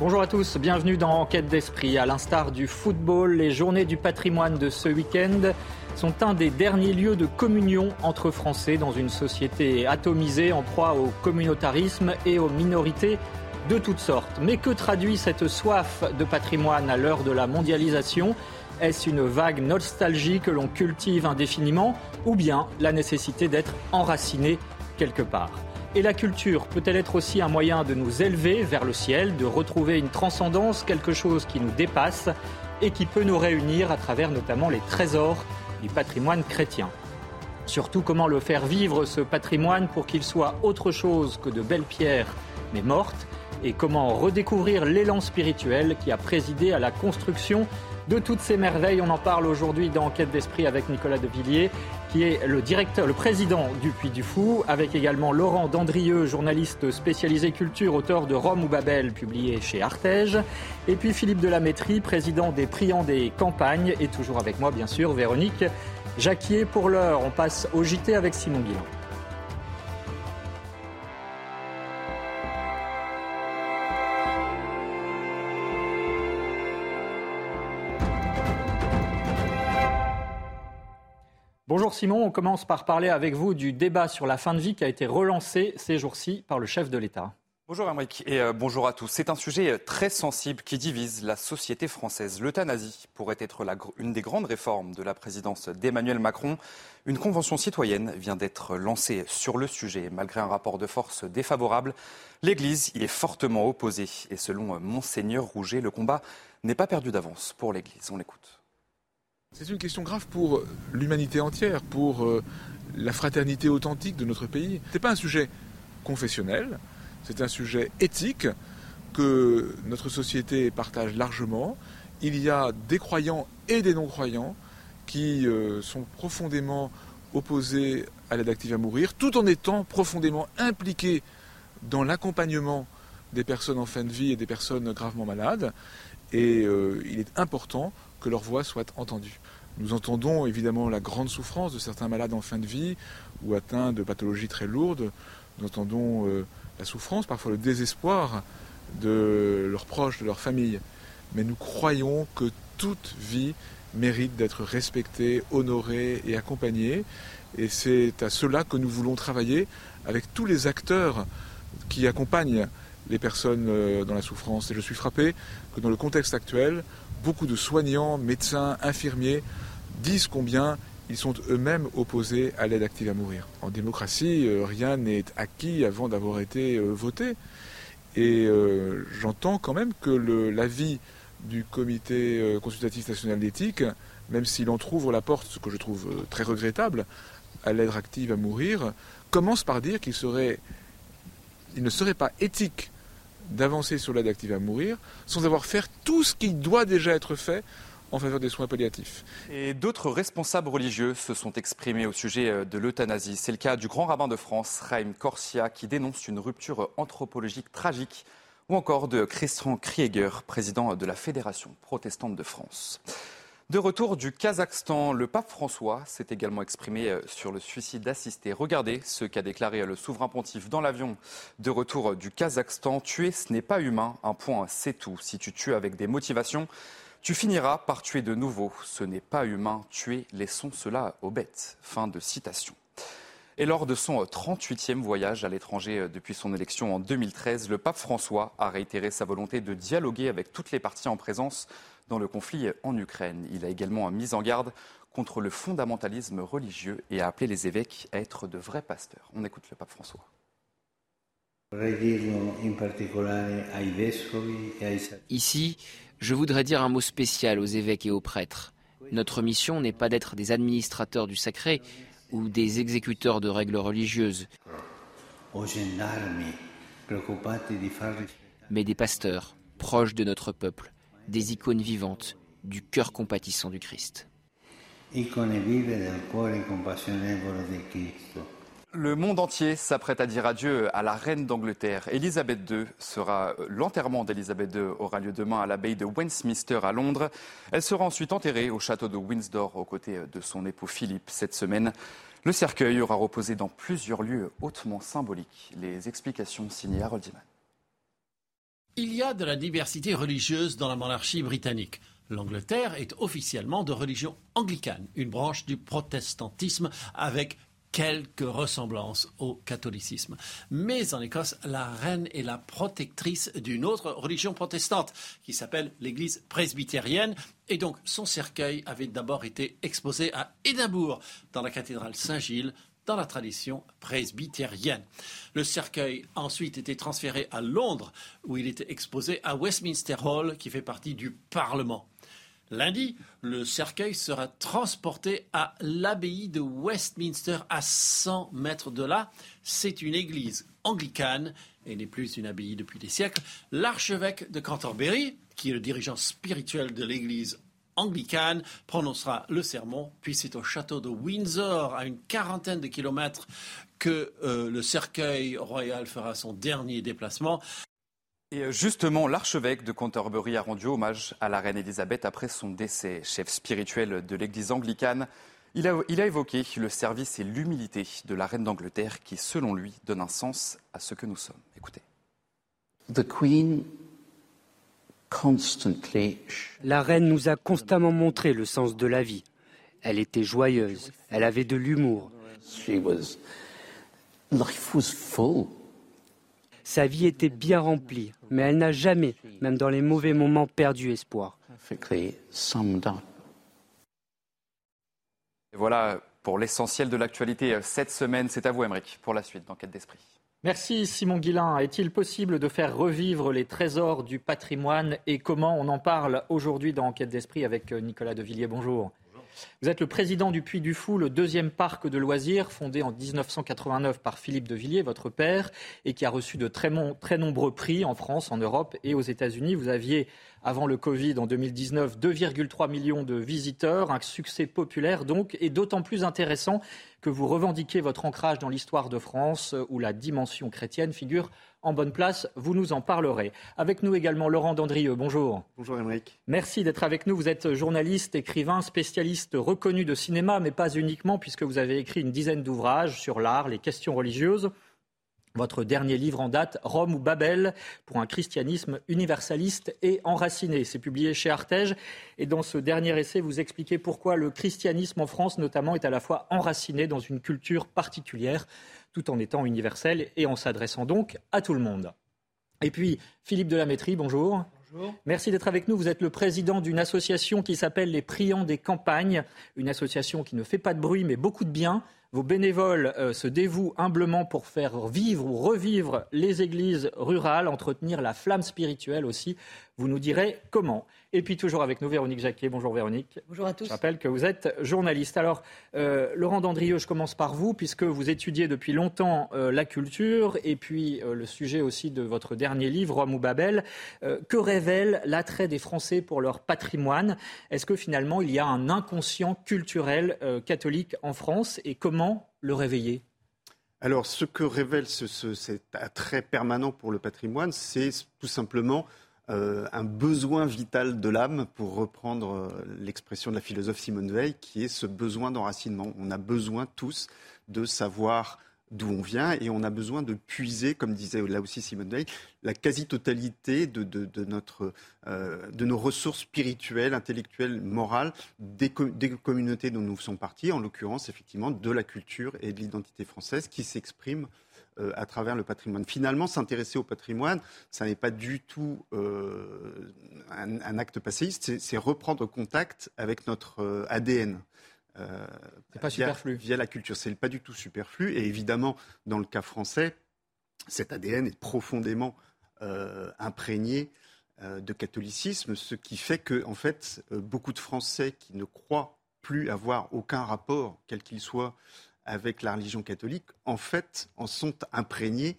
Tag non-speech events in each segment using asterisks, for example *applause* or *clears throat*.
Bonjour à tous, bienvenue dans Enquête d'esprit. À l'instar du football, les journées du patrimoine de ce week-end sont un des derniers lieux de communion entre Français dans une société atomisée en proie au communautarisme et aux minorités de toutes sortes. Mais que traduit cette soif de patrimoine à l'heure de la mondialisation? Est-ce une vague nostalgie que l'on cultive indéfiniment ou bien la nécessité d'être enraciné quelque part? Et la culture peut-elle être aussi un moyen de nous élever vers le ciel, de retrouver une transcendance, quelque chose qui nous dépasse et qui peut nous réunir à travers notamment les trésors du patrimoine chrétien? Surtout comment le faire vivre ce patrimoine pour qu'il soit autre chose que de belles pierres mais mortes? Et comment redécouvrir l'élan spirituel qui a présidé à la construction de toutes ces merveilles. On en parle aujourd'hui dans Enquête d'esprit avec Nicolas Devilliers, qui est le directeur, le président du Puy du Fou, avec également Laurent Dandrieux, journaliste spécialisé culture, auteur de Rome ou Babel, publié chez Artege, et puis Philippe Delamétrie, président des Priants des Campagnes, et toujours avec moi, bien sûr, Véronique Jacquier. Pour l'heure, on passe au JT avec Simon Guillain. Simon, on commence par parler avec vous du débat sur la fin de vie qui a été relancé ces jours-ci par le chef de l'État. Bonjour Amric et euh, bonjour à tous. C'est un sujet euh, très sensible qui divise la société française. L'euthanasie pourrait être une des grandes réformes de la présidence d'Emmanuel Macron. Une convention citoyenne vient d'être lancée sur le sujet. Malgré un rapport de force défavorable, l'Église y est fortement opposée. Et selon euh, Monseigneur Rouget, le combat n'est pas perdu d'avance pour l'Église. On l'écoute. C'est une question grave pour l'humanité entière, pour la fraternité authentique de notre pays. Ce n'est pas un sujet confessionnel, c'est un sujet éthique que notre société partage largement. Il y a des croyants et des non-croyants qui sont profondément opposés à l'aide active à mourir, tout en étant profondément impliqués dans l'accompagnement des personnes en fin de vie et des personnes gravement malades. Et il est important que leur voix soit entendue. Nous entendons évidemment la grande souffrance de certains malades en fin de vie ou atteints de pathologies très lourdes. Nous entendons euh, la souffrance, parfois le désespoir de leurs proches, de leur famille. Mais nous croyons que toute vie mérite d'être respectée, honorée et accompagnée. Et c'est à cela que nous voulons travailler avec tous les acteurs qui accompagnent les personnes dans la souffrance. Et je suis frappé que dans le contexte actuel, beaucoup de soignants, médecins, infirmiers disent combien ils sont eux-mêmes opposés à l'aide active à mourir. En démocratie, rien n'est acquis avant d'avoir été voté. Et j'entends quand même que l'avis du comité consultatif national d'éthique, même s'il entr'ouvre la porte, ce que je trouve très regrettable, à l'aide active à mourir, commence par dire qu'il serait, il ne serait pas éthique d'avancer sur l'aide active à mourir sans avoir fait tout ce qui doit déjà être fait en faveur des soins palliatifs. Et d'autres responsables religieux se sont exprimés au sujet de l'euthanasie. C'est le cas du grand rabbin de France, Raïm Corsia, qui dénonce une rupture anthropologique tragique, ou encore de Christian Krieger, président de la Fédération protestante de France. De retour du Kazakhstan, le pape François s'est également exprimé sur le suicide assisté. Regardez ce qu'a déclaré le souverain pontife dans l'avion de retour du Kazakhstan. Tuer, ce n'est pas humain. Un point, c'est tout. Si tu tues avec des motivations, tu finiras par tuer de nouveau. Ce n'est pas humain. Tuer, laissons cela aux bêtes. Fin de citation. Et lors de son 38e voyage à l'étranger depuis son élection en 2013, le pape François a réitéré sa volonté de dialoguer avec toutes les parties en présence dans le conflit en Ukraine. Il a également mis en garde contre le fondamentalisme religieux et a appelé les évêques à être de vrais pasteurs. On écoute le pape François. Ici, je voudrais dire un mot spécial aux évêques et aux prêtres. Notre mission n'est pas d'être des administrateurs du sacré ou des exécuteurs de règles religieuses. mais des pasteurs proches de notre peuple, des icônes vivantes du cœur compatissant du Christ. Le monde entier s'apprête à dire adieu à la reine d'Angleterre. Elisabeth II sera l'enterrement d'Elisabeth II aura lieu demain à l'abbaye de Westminster à Londres. Elle sera ensuite enterrée au château de Windsor aux côtés de son époux Philippe cette semaine. Le cercueil aura reposé dans plusieurs lieux hautement symboliques. Les explications signées Harold Diman. Il y a de la diversité religieuse dans la monarchie britannique. L'Angleterre est officiellement de religion anglicane, une branche du protestantisme avec quelques ressemblances au catholicisme. Mais en Écosse, la reine est la protectrice d'une autre religion protestante qui s'appelle l'Église presbytérienne. Et donc, son cercueil avait d'abord été exposé à Édimbourg, dans la cathédrale Saint-Gilles, dans la tradition presbytérienne. Le cercueil a ensuite été transféré à Londres, où il était exposé à Westminster Hall, qui fait partie du Parlement. Lundi, le cercueil sera transporté à l'abbaye de Westminster, à 100 mètres de là. C'est une église anglicane et n'est plus une abbaye depuis des siècles. L'archevêque de Canterbury, qui est le dirigeant spirituel de l'église anglicane, prononcera le sermon, puis c'est au château de Windsor, à une quarantaine de kilomètres, que euh, le cercueil royal fera son dernier déplacement. Et euh, justement, l'archevêque de Canterbury a rendu hommage à la reine Élisabeth après son décès. Chef spirituel de l'église anglicane, il a, il a évoqué le service et l'humilité de la reine d'Angleterre qui, selon lui, donne un sens à ce que nous sommes. Écoutez. The Queen constantly La reine nous a constamment montré le sens de la vie. Elle était joyeuse, elle avait de l'humour. she was life was full. Sa vie était bien remplie, mais elle n'a jamais, même dans les mauvais moments, perdu espoir. Et voilà pour l'essentiel de l'actualité cette semaine. C'est à vous, Émeric, pour la suite d'Enquête d'Esprit. Merci Simon Guillain. Est-il possible de faire revivre les trésors du patrimoine et comment on en parle aujourd'hui dans Enquête d'Esprit avec Nicolas Devilliers Bonjour. Vous êtes le président du Puy du Fou, le deuxième parc de loisirs fondé en 1989 par Philippe de Villiers, votre père, et qui a reçu de très, nombreux prix en France, en Europe et aux États-Unis. Vous aviez, avant le Covid, en 2019, 2,3 millions de visiteurs, un succès populaire donc, et d'autant plus intéressant que vous revendiquez votre ancrage dans l'histoire de France, où la dimension chrétienne figure en bonne place. Vous nous en parlerez. Avec nous également Laurent Dandrieux. Bonjour. Bonjour Émeric. Merci d'être avec nous. Vous êtes journaliste, écrivain, spécialiste reconnu de cinéma, mais pas uniquement, puisque vous avez écrit une dizaine d'ouvrages sur l'art, les questions religieuses. Votre dernier livre en date, Rome ou Babel, pour un christianisme universaliste et enraciné. C'est publié chez Artege. Et dans ce dernier essai, vous expliquez pourquoi le christianisme en France, notamment, est à la fois enraciné dans une culture particulière, tout en étant universel et en s'adressant donc à tout le monde. Et puis, Philippe Delamétrie, bonjour. Bonjour. Merci d'être avec nous. Vous êtes le président d'une association qui s'appelle les Priants des campagnes, une association qui ne fait pas de bruit mais beaucoup de bien. Vos bénévoles euh, se dévouent humblement pour faire vivre ou revivre les églises rurales, entretenir la flamme spirituelle aussi. Vous nous direz comment. Et puis toujours avec nous, Véronique Jacquet. Bonjour Véronique. Bonjour à tous. Je rappelle que vous êtes journaliste. Alors, euh, Laurent Dandrieux, je commence par vous, puisque vous étudiez depuis longtemps euh, la culture et puis le sujet aussi de votre dernier livre, Rome ou Babel. Que révèle l'attrait des Français pour leur patrimoine? Est-ce que finalement il y a un inconscient culturel catholique en France? Et comment le réveiller? Alors, ce que révèle ce- ce- cet attrait permanent pour le patrimoine, c'est tout simplement euh, un besoin vital de l'âme, pour reprendre euh, l'expression de la philosophe Simone Veil, qui est ce besoin d'enracinement. On a besoin tous de savoir d'où on vient et on a besoin de puiser, comme disait là aussi Simone Veil, la quasi-totalité de, de- de euh, de nos ressources spirituelles, intellectuelles, morales des, des communautés dont nous faisons partie, en l'occurrence effectivement de la culture et de l'identité française qui s'expriment euh, à travers le patrimoine. Finalement, s'intéresser au patrimoine, ça n'est pas du tout euh, un, acte passéiste, c'est- c'est reprendre contact avec notre euh, ADN. Euh, pas via- superflu. Via la culture, c'est pas du tout superflu. Et évidemment, dans le cas français, cet ADN est profondément euh, imprégné euh, de catholicisme, ce qui fait que, en fait, beaucoup de Français qui ne croient plus avoir aucun rapport, quel qu'il soit, avec la religion catholique, en fait, en sont imprégnés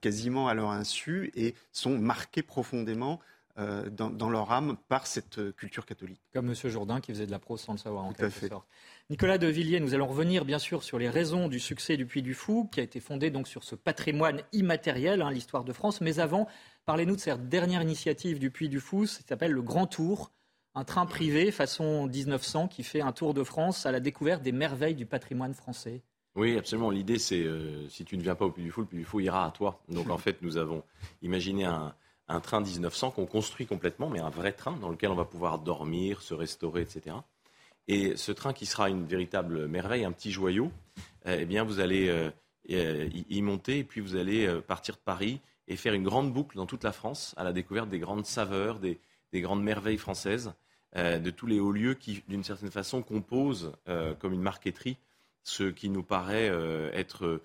quasiment à leur insu et sont marqués profondément euh, dans, leur âme par cette euh, culture catholique. Comme M. Jourdain qui faisait de la prose sans le savoir en quelque fait. sorte. Nicolas de Villiers, nous allons revenir bien sûr sur les raisons du succès du Puy du Fou, qui a été fondé donc sur ce patrimoine immatériel, hein, l'histoire de France. Mais avant, parlez-nous de cette dernière initiative du Puy du Fou, ça s'appelle le Grand Tour, un train privé façon 1900 qui fait un tour de France à la découverte des merveilles du patrimoine français. Oui, absolument. L'idée, c'est euh, si tu ne viens pas au Puy du Fou, le Puy du Fou ira à toi. Donc en *laughs* fait, nous avons imaginé un, un train 1900 qu'on construit complètement, mais un vrai train dans lequel on va pouvoir dormir, se restaurer, etc. Et ce train qui sera une véritable merveille, un petit joyau, eh bien, vous allez euh, y monter et puis vous allez euh, partir de Paris et faire une grande boucle dans toute la France à la découverte des grandes saveurs, des, grandes merveilles françaises, euh, de tous les hauts lieux qui, d'une certaine façon, composent comme une marqueterie ce qui nous paraît être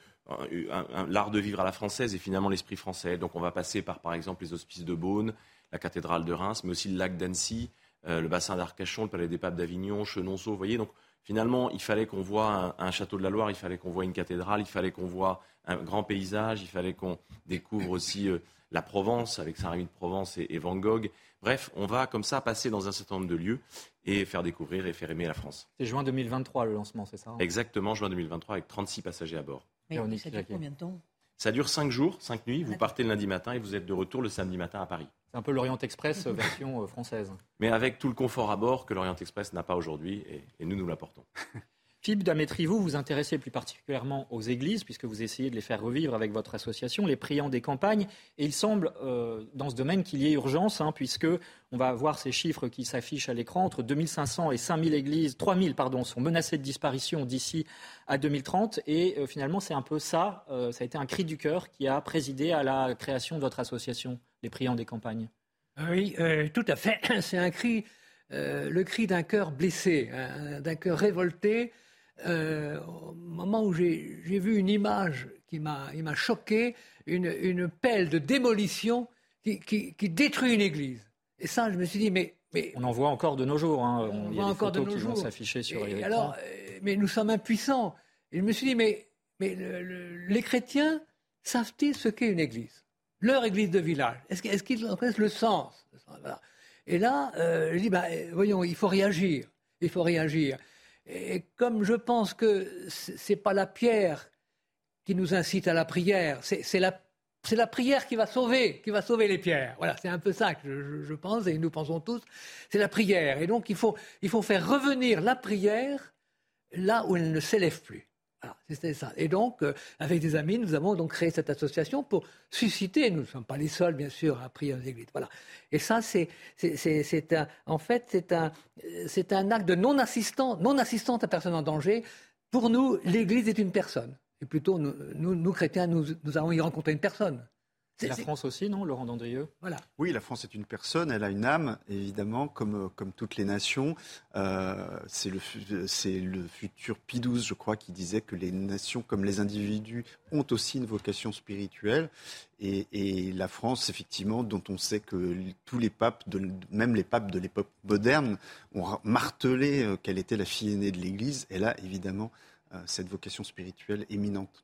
l'art de vivre à la française et finalement l'esprit français. Donc on va passer par, par exemple, les hospices de Beaune, la cathédrale de Reims, mais aussi le lac d'Annecy, euh, le bassin d'Arcachon, le palais des papes d'Avignon, Chenonceau. Vous voyez, donc finalement, il fallait qu'on voit un, château de la Loire, il fallait qu'on voit une cathédrale, il fallait qu'on voit un grand paysage, il fallait qu'on découvre aussi euh, la Provence avec Saint-Rémy de Provence et, Van Gogh. Bref, on va comme ça passer dans un certain nombre de lieux et faire découvrir et faire aimer la France. C'est juin 2023 le lancement, c'est ça hein? Exactement, juin 2023 avec 36 passagers à bord ça dure combien de temps? Ça dure 5 jours, 5 nuits. Vous partez le lundi matin et vous êtes de retour le samedi matin à Paris. C'est un peu l'Orient Express euh, version euh, française. *laughs* Mais avec tout le confort à bord que l'Orient Express n'a pas aujourd'hui et, et nous, nous l'apportons. *laughs* Philippe Damétri, vous vous intéressez plus particulièrement aux églises, puisque vous essayez de les faire revivre avec votre association, les priants des campagnes. Et il semble, euh, dans ce domaine, qu'il y ait urgence, hein, puisque on va voir ces chiffres qui s'affichent à l'écran. Entre 2500 et 5000 églises, 3000 pardon, sont menacées de disparition d'ici à 2030. Et euh, finalement, c'est un peu ça, euh, ça a été un cri du cœur qui a présidé à la création de votre association, les priants des campagnes. Oui, tout à fait. *clears throat* C'est un cri, le cri d'un cœur blessé, hein, d'un cœur révolté euh, au moment où j'ai vu une image qui m'a choqué, une, une, pelle de démolition qui, qui, détruit une église. Et ça, je me suis dit, mais. mais on en voit encore de nos jours. Hein. On, voit encore de nos jours. s'afficher sur les alors, euh, Mais nous sommes impuissants. Et je me suis dit, mais, mais les chrétiens savent-ils ce qu'est une église? Leur église de village. Est-ce qu'ils connaissent le sens? Et là, euh, je dis, bah, voyons, il faut réagir. Il faut réagir. Et comme je pense que ce n'est pas la pierre qui nous incite à la prière, c'est la, prière qui va sauver, qui va sauver les pierres. Voilà, c'est un peu ça que je, pense et nous pensons tous. C'est la prière. Et donc il faut, il faut faire revenir la prière là où elle ne s'élève plus. C'était ça. Et donc, euh, avec des amis, nous avons donc créé cette association pour susciter, nous ne sommes pas les seuls, bien sûr, à prier aux églises. Voilà. Et ça, c'est, un, en fait, c'est un, acte de non-assistance, non-assistante à personne en danger. Pour nous, l'église est une personne. Et plutôt, nous, chrétiens, nous allons y rencontrer une personne. La France aussi, non, Laurent Dandrieux? Voilà. Oui, la France est une personne, elle a une âme, évidemment, comme, comme toutes les nations. Euh, c'est le, le futur Pie XII, je crois, qui disait que les nations, comme les individus, ont aussi une vocation spirituelle. Et, et la France, effectivement, dont on sait que tous les papes, de, même les papes de l'époque moderne, ont martelé euh, qu'elle était la fille aînée de l'Église, elle a évidemment euh, cette vocation spirituelle éminente.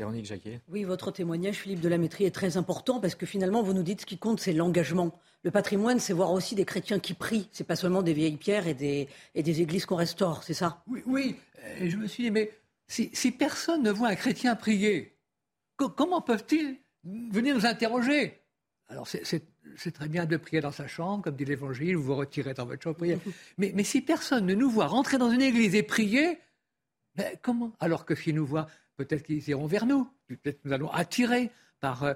Véronique Jacquet. Oui, votre témoignage, Philippe de la Métrie, est très important parce que finalement, vous nous dites ce qui compte, c'est l'engagement. Le patrimoine, c'est voir aussi des chrétiens qui prient. C'est pas seulement des vieilles pierres et des, et des églises qu'on restaure, c'est ça? Oui, oui. Et je me suis dit, mais si, si personne ne voit un chrétien prier, comment peuvent-ils venir nous interroger? Alors, c'est très bien de prier dans sa chambre, comme dit l'Évangile, vous vous retirez dans votre chambre, prier. *laughs* Mais, mais si personne ne nous voit rentrer dans une église et prier, ben comment? Alors que s'ils nous voient peut-être qu'ils iront vers nous, peut-être nous allons attirer par, euh,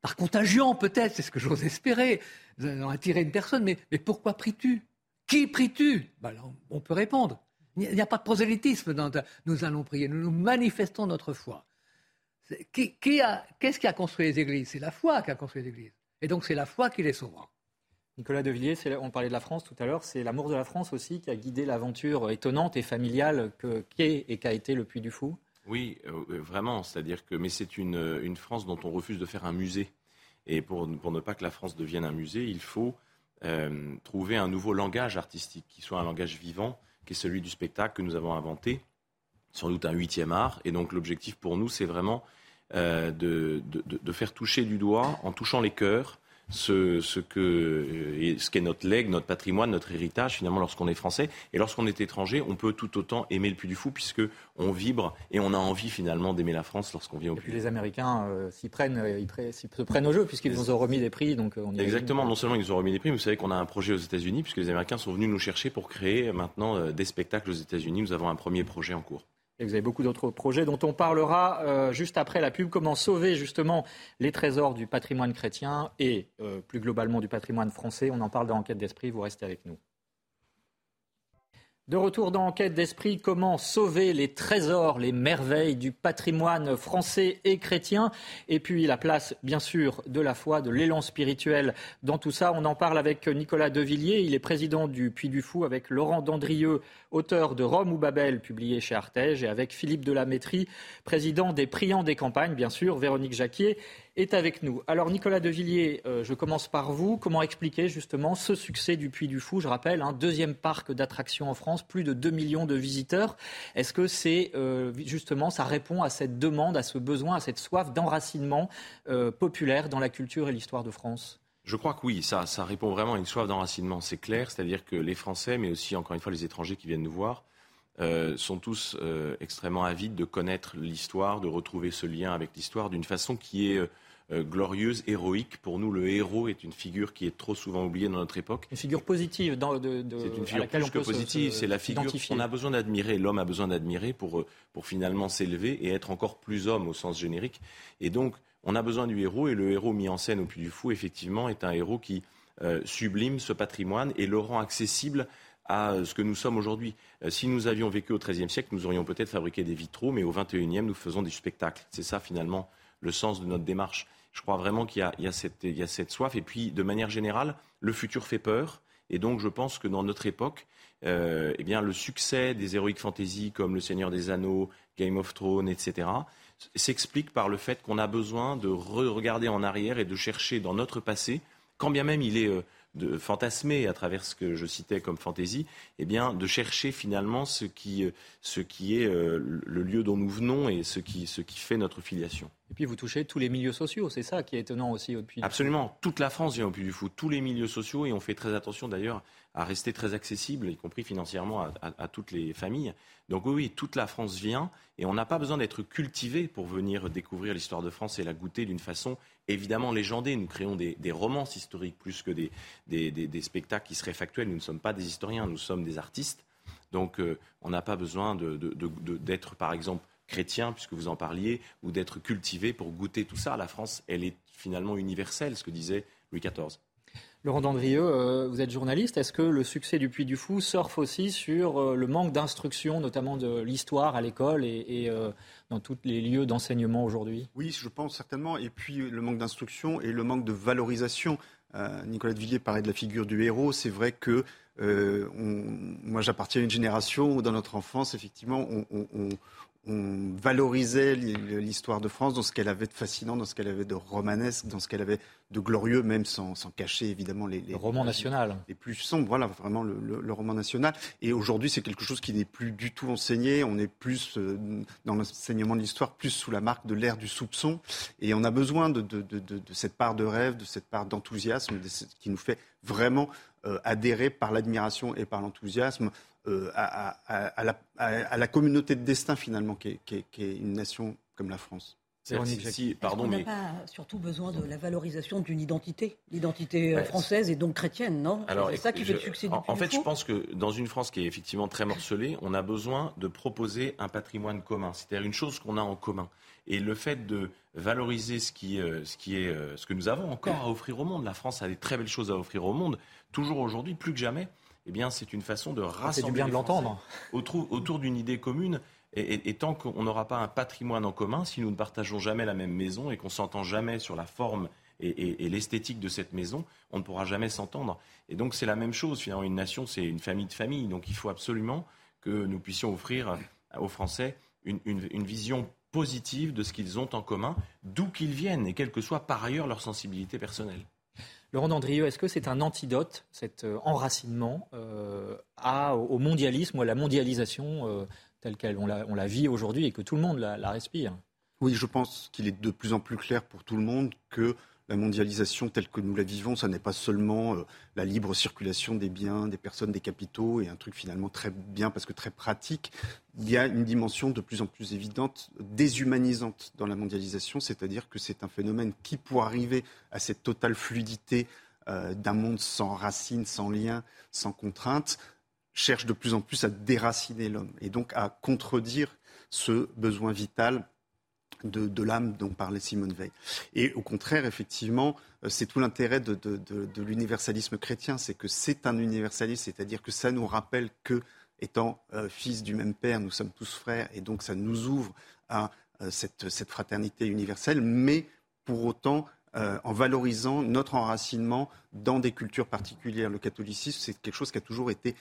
par contagion, peut-être, c'est ce que j'ose espérer. Nous allons attirer une personne, mais, mais pourquoi pries-tu? Qui pries-tu? Ben On peut répondre. Il n'y a pas de prosélytisme dans nous allons prier, nous nous manifestons notre foi. Qui, qui a, qu'est-ce qui a construit les églises? C'est la foi qui a construit les églises. Et donc c'est la foi qui les sauvera. Nicolas Devilliers, on parlait de la France tout à l'heure, c'est l'amour de la France aussi qui a guidé l'aventure étonnante et familiale qu'est et qu'a été le Puy du Fou oui, euh, euh, vraiment. C'est-à-dire que, mais c'est une, France dont on refuse de faire un musée. Et pour, ne pas que la France devienne un musée, il faut euh, trouver un nouveau langage artistique qui soit un langage vivant, qui est celui du spectacle que nous avons inventé sans doute un huitième art. Et donc l'objectif pour nous, c'est vraiment de, de, faire toucher du doigt, en touchant les cœurs, ce, ce que euh, ce qu'est notre legs, notre patrimoine, notre héritage finalement lorsqu'on est français et lorsqu'on est étranger, on peut tout autant aimer le Puy du Fou puisque on vibre et on a envie finalement d'aimer la France lorsqu'on vient au Puy. Et puis les Américains euh, s'y prennent, euh, ils se prennent au jeu puisqu'ils nous ont remis des prix, donc on exactement. Non seulement ils nous ont remis des prix, mais vous savez qu'on a un projet aux États-Unis puisque les Américains sont venus nous chercher pour créer maintenant des spectacles aux États-Unis. Nous avons un premier projet en cours. Vous avez beaucoup d'autres projets dont on parlera euh, juste après la pub. Comment sauver justement les trésors du patrimoine chrétien et euh, plus globalement du patrimoine français? On en parle dans Enquête d'esprit. Vous restez avec nous. De retour dans Enquête d'esprit, comment sauver les trésors, les merveilles du patrimoine français et chrétien Et puis la place, bien sûr, de la foi, de l'élan spirituel dans tout ça. On en parle avec Nicolas Devilliers, il est président du Puy du Fou, avec Laurent Dandrieux, auteur de Rome ou Babel, publié chez Artege, et avec Philippe Delamétrie, président des Priants des Campagnes, bien sûr, Véronique Jacquier est avec nous. Alors Nicolas Devilliers, euh, je commence par vous. Comment expliquer justement ce succès du Puy du Fou? Je rappelle, un deuxième parc d'attractions en France, plus de 2 millions de visiteurs. Est-ce que c'est euh, justement, ça répond à cette demande, à ce besoin, à cette soif d'enracinement euh, populaire dans la culture et l'histoire de France? Je crois que oui, ça, ça répond vraiment à une soif d'enracinement, c'est clair. C'est-à-dire que les Français, mais aussi encore une fois les étrangers qui viennent nous voir, sont tous extrêmement avides de connaître l'histoire, de retrouver ce lien avec l'histoire d'une façon qui est euh, glorieuse, héroïque. Pour nous, le héros est une figure qui est trop souvent oubliée dans notre époque. Une figure positive. Dans, de, c'est une figure plus que positive. C'est la figure qu'on a besoin d'admirer. L'homme a besoin d'admirer pour, euh, pour finalement s'élever et être encore plus homme au sens générique. Et donc, on a besoin du héros. Et le héros mis en scène au Puy du Fou, effectivement, est un héros qui euh, sublime ce patrimoine et le rend accessible à ce que nous sommes aujourd'hui. si nous avions vécu au XIIIe siècle, nous aurions peut-être fabriqué des vitraux, mais au XXIe, nous faisons des spectacles. C'est ça finalement le sens de notre démarche. Je crois vraiment qu'il y, a cette soif. Et puis, de manière générale, le futur fait peur. Et donc, je pense que dans notre époque, euh, eh bien, le succès des héroïques fantasy comme Le Seigneur des Anneaux, Game of Thrones, etc., s'explique par le fait qu'on a besoin de regarder en arrière et de chercher dans notre passé, quand bien même il est euh, de fantasmer à travers ce que je citais comme fantaisie, eh bien, de chercher finalement ce qui, euh, ce qui est euh, le lieu dont nous venons et ce qui, ce qui fait notre filiation. Et puis vous touchez tous les milieux sociaux, c'est ça qui est étonnant aussi au Puy Absolument, toute la France vient au Puy du Fou, tous les milieux sociaux, et on fait très attention d'ailleurs à rester très accessible, y compris financièrement, à, toutes les familles. Donc oui, toute la France vient, et on n'a pas besoin d'être cultivé pour venir découvrir l'histoire de France et la goûter d'une façon évidemment légendée. Nous créons des, romances historiques plus que des, des, spectacles qui seraient factuels. Nous ne sommes pas des historiens, nous sommes des artistes. Donc euh, on n'a pas besoin d'être, par exemple, chrétien, puisque vous en parliez, ou d'être cultivé pour goûter tout ça. La France, elle est finalement universelle, ce que disait Louis XIV. Laurent Dandrieux, euh, vous êtes journaliste. Est-ce que le succès du Puy du Fou surfe aussi sur euh, le manque d'instruction, notamment de l'histoire à l'école et, euh, dans tous les lieux d'enseignement aujourd'hui? Oui, je pense certainement. Et puis le manque d'instruction et le manque de valorisation. Nicolas de Villiers parlait de la figure du héros. C'est vrai que moi, j'appartiens à une génération où, dans notre enfance, effectivement, on, on valorisait l'histoire de France dans ce qu'elle avait de fascinant, dans ce qu'elle avait de romanesque, dans ce qu'elle avait de glorieux, même sans, cacher évidemment les, le roman national, les plus sombres. Voilà, vraiment le, roman national. Et aujourd'hui, c'est quelque chose qui n'est plus du tout enseigné. On est plus euh, dans l'enseignement de l'histoire, plus sous la marque de l'ère du soupçon. Et on a besoin de, cette part de rêve, de cette part d'enthousiasme, qui nous fait vraiment euh, adhérer par l'admiration et par l'enthousiasme euh, à, la, communauté de destin finalement qui est, une nation comme la France. Si, pardon, on n'a pas surtout besoin de la valorisation d'une identité, l'identité euh, française et donc chrétienne, non? C'est ça qui fait le succès du En, en fait, je pense que dans une France qui est effectivement très morcelée, on a besoin de proposer un patrimoine commun, c'est-à-dire une chose qu'on a en commun. Et le fait de valoriser ce qui, euh, ce qui est, ce que nous avons encore à offrir au monde, la France a des très belles choses à offrir au monde, toujours aujourd'hui, plus que jamais eh bien, c'est une façon de rassembler bien de l'entendre. Autour, autour d'une idée commune. Et, tant qu'on n'aura pas un patrimoine en commun, si nous ne partageons jamais la même maison et qu'on s'entend jamais sur la forme et, l'esthétique de cette maison, on ne pourra jamais s'entendre. Et donc c'est la même chose. Finalement, une nation, c'est une famille de familles. Donc il faut absolument que nous puissions offrir aux Français une, une vision positive de ce qu'ils ont en commun, d'où qu'ils viennent, et quelle que soit par ailleurs leur sensibilité personnelle. Laurent Dandrieux, est-ce que c'est un antidote, cet euh, enracinement, euh, au mondialisme ou à la mondialisation euh, telle qu'elle on la, vit aujourd'hui et que tout le monde la respire? Oui, je pense qu'il est de plus en plus clair pour tout le monde que la mondialisation telle que nous la vivons, ça n'est pas seulement euh, la libre circulation des biens, des personnes, des capitaux, et un truc finalement très bien parce que très pratique. Il y a une dimension de plus en plus évidente, déshumanisante dans la mondialisation, c'est-à-dire que c'est un phénomène qui, pour arriver à cette totale fluidité euh, d'un monde sans racines, sans liens, sans contraintes, cherche de plus en plus à déraciner l'homme et donc à contredire ce besoin vital de, l'âme dont parlait Simone Veil. Et au contraire, effectivement, euh, c'est tout l'intérêt de, l'universalisme chrétien, c'est que c'est un universalisme, c'est-à-dire que ça nous rappelle que, étant euh, fils du même père, nous sommes tous frères, et donc ça nous ouvre à euh, cette, fraternité universelle, mais pour autant en valorisant notre enracinement dans des cultures particulières. Le catholicisme, c'est quelque chose qui a toujours été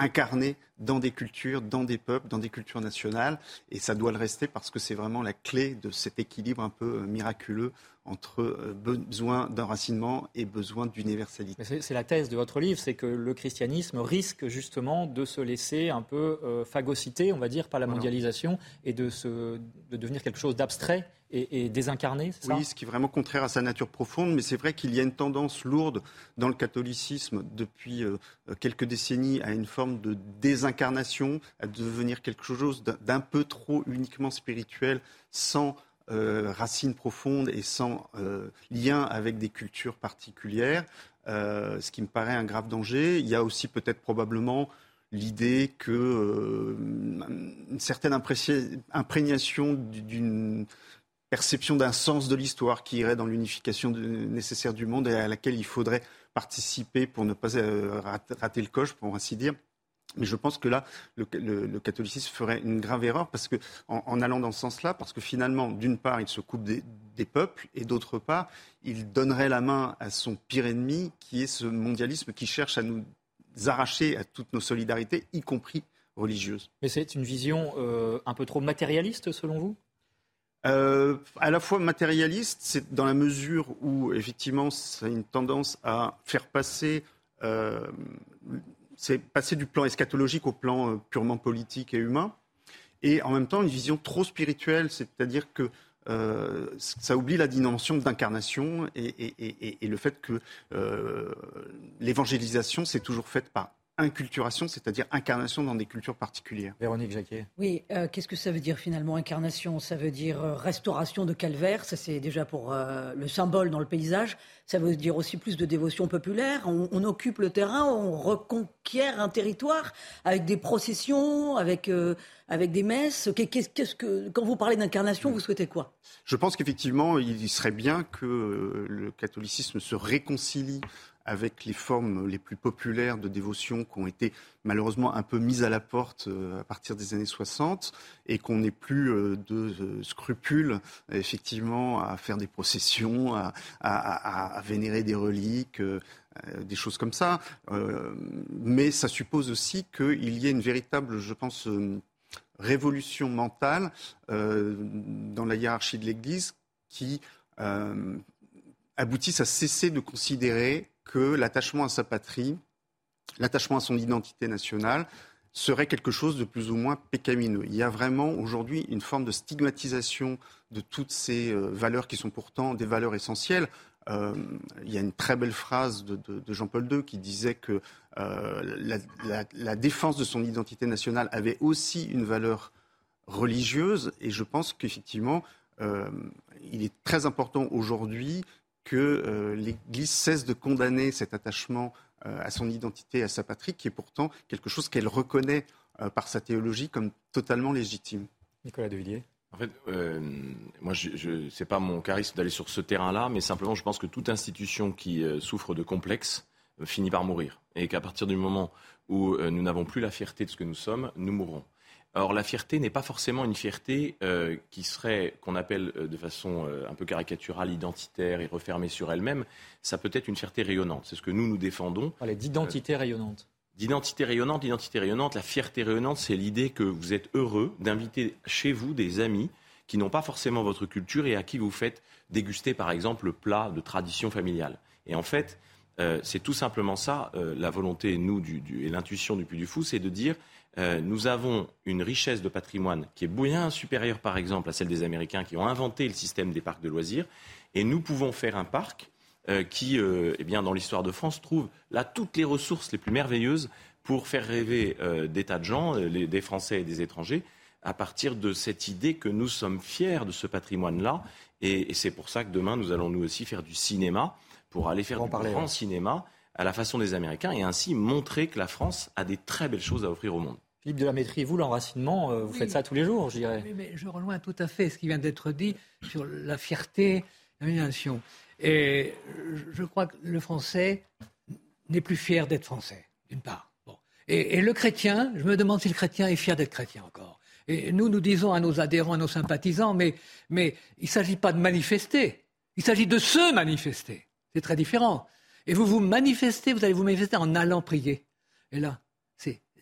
incarné dans des cultures, dans des peuples, dans des cultures nationales. Et ça doit le rester parce que c'est vraiment la clé de cet équilibre un peu euh, miraculeux entre euh, besoin d'enracinement et besoin d'universalité. C'est la thèse de votre livre, c'est que le christianisme risque justement de se laisser un peu euh, phagocyter, on va dire, par la mondialisation et de, se, de devenir quelque chose d'abstrait et, désincarné, c'est ça? Oui, ce qui est vraiment contraire à sa nature profonde, mais c'est vrai qu'il y a une tendance lourde dans le catholicisme depuis euh, quelques décennies à une forme de désincarnation, à devenir quelque chose d'un peu trop uniquement spirituel, sans euh, racines profondes et sans euh, lien avec des cultures particulières, euh, ce qui me paraît un grave danger. Il y a aussi peut-être probablement l'idée que une certaine imprégnation d'une perception d'un sens de l'histoire qui irait dans l'unification nécessaire du monde et à laquelle il faudrait participer pour ne pas rater le coche, pour ainsi dire. Mais je pense que là, le, catholicisme ferait une grave erreur parce que, en, allant dans ce sens-là, parce que finalement, d'une part, il se coupe des, peuples et d'autre part, il donnerait la main à son pire ennemi, qui est ce mondialisme qui cherche à nous arracher à toutes nos solidarités, y compris religieuses. Mais c'est une vision euh, un peu trop matérialiste, selon vous? Euh, à la fois matérialiste, c'est dans la mesure où effectivement, ça a une tendance à faire passer euh, c'est passer du plan eschatologique au plan euh, purement politique et humain, et en même temps une vision trop spirituelle, c'est-à-dire que euh, ça oublie la dimension d'incarnation et, le fait que euh, l'évangélisation s'est toujours faite par inculturation, c'est-à-dire incarnation dans des cultures particulières. Véronique Jacquet. Oui, euh, qu'est-ce que ça veut dire finalement incarnation? Ça veut dire euh, restauration de calvaire, ça c'est déjà pour euh, le symbole dans le paysage. Ça veut dire aussi plus de dévotion populaire. On, occupe le terrain, on reconquiert un territoire avec des processions, avec, avec des messes. Qu'est-ce que, quand vous parlez d'incarnation, vous souhaitez quoi? Je pense qu'effectivement, il serait bien que le catholicisme se réconcilie avec les formes les plus populaires de dévotion qui ont été malheureusement un peu mises à la porte euh, à partir des années 60 et qu'on n'ait plus euh, de euh, scrupules effectivement à faire des processions, à, vénérer des reliques. des choses comme ça. mais ça suppose aussi qu'il y ait une véritable, je pense, révolution mentale dans la hiérarchie de l'Église qui aboutisse à cesser de considérer que l'attachement à sa patrie, l'attachement à son identité nationale, serait quelque chose de plus ou moins pécamineux. Il y a vraiment aujourd'hui une forme de stigmatisation de toutes ces euh, valeurs qui sont pourtant des valeurs essentielles. Euh, il y a une très belle phrase de, Jean-Paul II qui disait que euh, la, défense de son identité nationale avait aussi une valeur religieuse et je pense qu'effectivement, il est très important aujourd'hui que euh, l'Église cesse de condamner cet attachement euh, à son identité, à sa patrie, qui est pourtant quelque chose qu'elle reconnaît euh, par sa théologie comme totalement légitime. Nicolas Devilliers en fait, moi, je, n'est pas mon charisme d'aller sur ce terrain-là, mais simplement, je pense que toute institution qui souffre de complexes finit par mourir. Et qu'à partir du moment où nous n'avons plus la fierté de ce que nous sommes, nous mourrons. Or, la fierté n'est pas forcément une fierté euh, qui serait, qu'on appelle euh, de façon euh, un peu caricaturale, identitaire et refermée sur elle-même. Ça peut être une fierté rayonnante. C'est ce que nous, nous défendons. Parlez d'identité rayonnante. D'identité rayonnante, d'identité rayonnante. La fierté rayonnante, c'est l'idée que vous êtes heureux d'inviter chez vous des amis qui n'ont pas forcément votre culture et à qui vous faites déguster, par exemple, le plat de tradition familiale. Et en fait, c'est tout simplement ça, la volonté, nous, du, et l'intuition du Puy du Fou, c'est de dire euh, nous avons une richesse de patrimoine qui est bien supérieure, par exemple, à celle des Américains qui ont inventé le système des parcs de loisirs. Et nous pouvons faire un parc euh, qui, euh, eh bien, dans l'histoire de France, trouve là toutes les ressources les plus merveilleuses pour faire rêver des tas de gens, des Français et des étrangers, à partir de cette idée que nous sommes fiers de ce patrimoine-là. Et, c'est pour ça que demain, nous allons nous aussi faire du cinéma, pour aller faire du grand cinéma à la façon des Américains et ainsi montrer que la France a des très belles choses à offrir au monde. Philippe de la Métrie, vous, l'enracinement, euh, vous faites ça tous les jours, je dirais. Oui, mais je rejoins tout à fait ce qui vient d'être dit sur la fierté, la nation. Et je crois que le français n'est plus fier d'être français, d'une part. Et, le chrétien, je me demande si le chrétien est fier d'être chrétien encore. Et nous, nous disons à nos adhérents, à nos sympathisants, mais, mais il ne s'agit pas de manifester, il s'agit de se manifester. C'est très différent. Et vous vous manifestez, vous allez vous manifester en allant prier. Et là,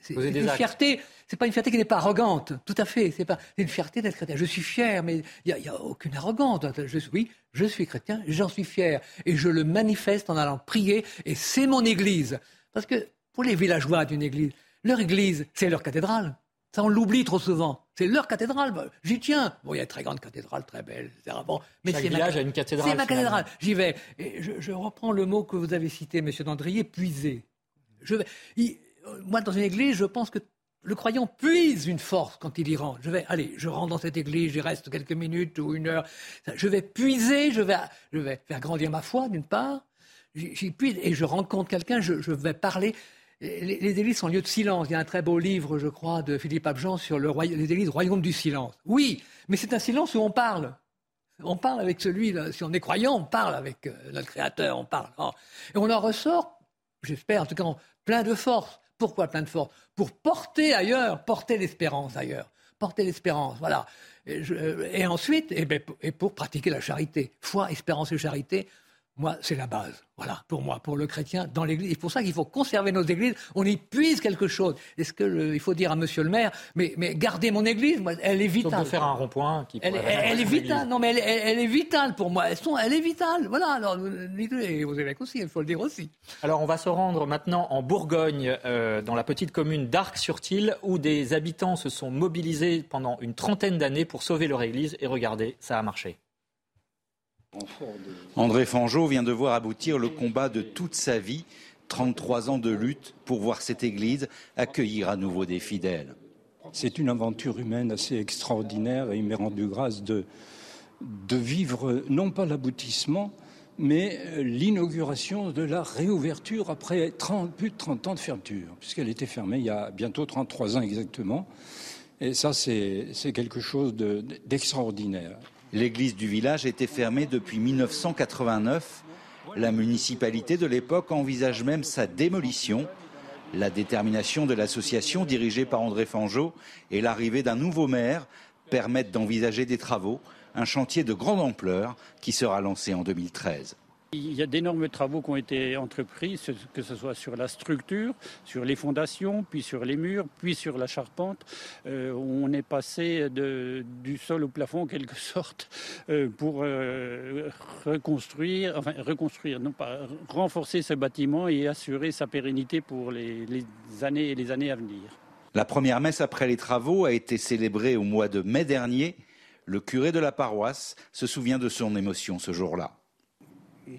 c'est une fierté. C'est pas une fierté qui n'est pas arrogante. Tout à fait. C'est pas une fierté d'être chrétien. Je suis fier, mais il n'y a, aucune arrogance. Je, oui, je suis chrétien, j'en suis fier. Et je le manifeste en allant prier. Et c'est mon église. Parce que pour les villageois d'une église, leur église, c'est leur cathédrale. Ça, on l'oublie trop souvent. C'est leur cathédrale. Bah, j'y tiens. Bon, il y a une très grande cathédrale, très belle, etc. Bon, mais c'est village ma... a une cathédrale. C'est ma cathédrale. J'y vais. Et je, reprends le mot que vous avez cité, Monsieur Dandrier, puiser. Je vais moi, dans une église, je pense que le croyant puise une force quand il y rentre. Je vais, allez, je rentre dans cette église, j'y reste quelques minutes ou une heure. Je vais puiser, je vais, je vais faire grandir ma foi, d'une part. J'y puise et je rencontre quelqu'un, je, vais parler. Les, églises sont lieu de silence. Il y a un très beau livre, je crois, de Philippe Abjean sur le les églises royaume du silence. Oui, mais c'est un silence où on parle. On parle avec celui, là, si on est croyant, on parle avec euh, notre Créateur, on parle. Oh. Et on en ressort, j'espère, en tout cas, plein de force. Pourquoi plein de force Pour porter ailleurs, porter l'espérance ailleurs. Porter l'espérance, voilà. Et, ensuite, eh ben, et pour pratiquer la charité. Foi, espérance et charité, moi, c'est la base. Voilà, pour moi, pour le chrétien, dans l'Église. C'est pour ça qu'il faut conserver nos églises. On y puise quelque chose. Est-ce que il faut dire à Monsieur le Maire, mais, mais gardez mon Église, moi, elle est vitale. On peut faire un rond-point qui. Elle, elle, est vitale. Non, mais elle, elle, est vitale pour moi. elle est vitale. Voilà. Alors, et vos évêques aussi, il faut le dire aussi. Alors, on va se rendre maintenant en Bourgogne, euh, dans la petite commune d'Arc-sur-Tille, où des habitants se sont mobilisés pendant une trentaine d'années pour sauver leur Église. Et regardez, ça a marché. André Fangeau vient de voir aboutir le combat de toute sa vie, 33 ans de lutte pour voir cette église accueillir à nouveau des fidèles. C'est une aventure humaine assez extraordinaire et il m'est rendu grâce de, vivre non pas l'aboutissement, mais l'inauguration de la réouverture après 30, plus de 30 ans de fermeture, puisqu'elle était fermée il y a bientôt 33 ans exactement. Et ça, c'est quelque chose d'extraordinaire. L'église du village était fermée depuis 1989. La municipalité de l'époque envisage même sa démolition. La détermination de l'association dirigée par André Fangeau et l'arrivée d'un nouveau maire permettent d'envisager des travaux, un chantier de grande ampleur qui sera lancé en 2013. Il y a d'énormes travaux qui ont été entrepris, que ce soit sur la structure, sur les fondations, puis sur les murs, puis sur la charpente. Euh, on est passé du sol au plafond en quelque *laughs* sorte euh, pour euh, reconstruire, enfin reconstruire, non pas renforcer ce bâtiment et assurer sa pérennité pour les, les années et les années à venir. La première messe après les travaux a été célébrée au mois de mai dernier. Le curé de la paroisse se souvient de son émotion ce jour-là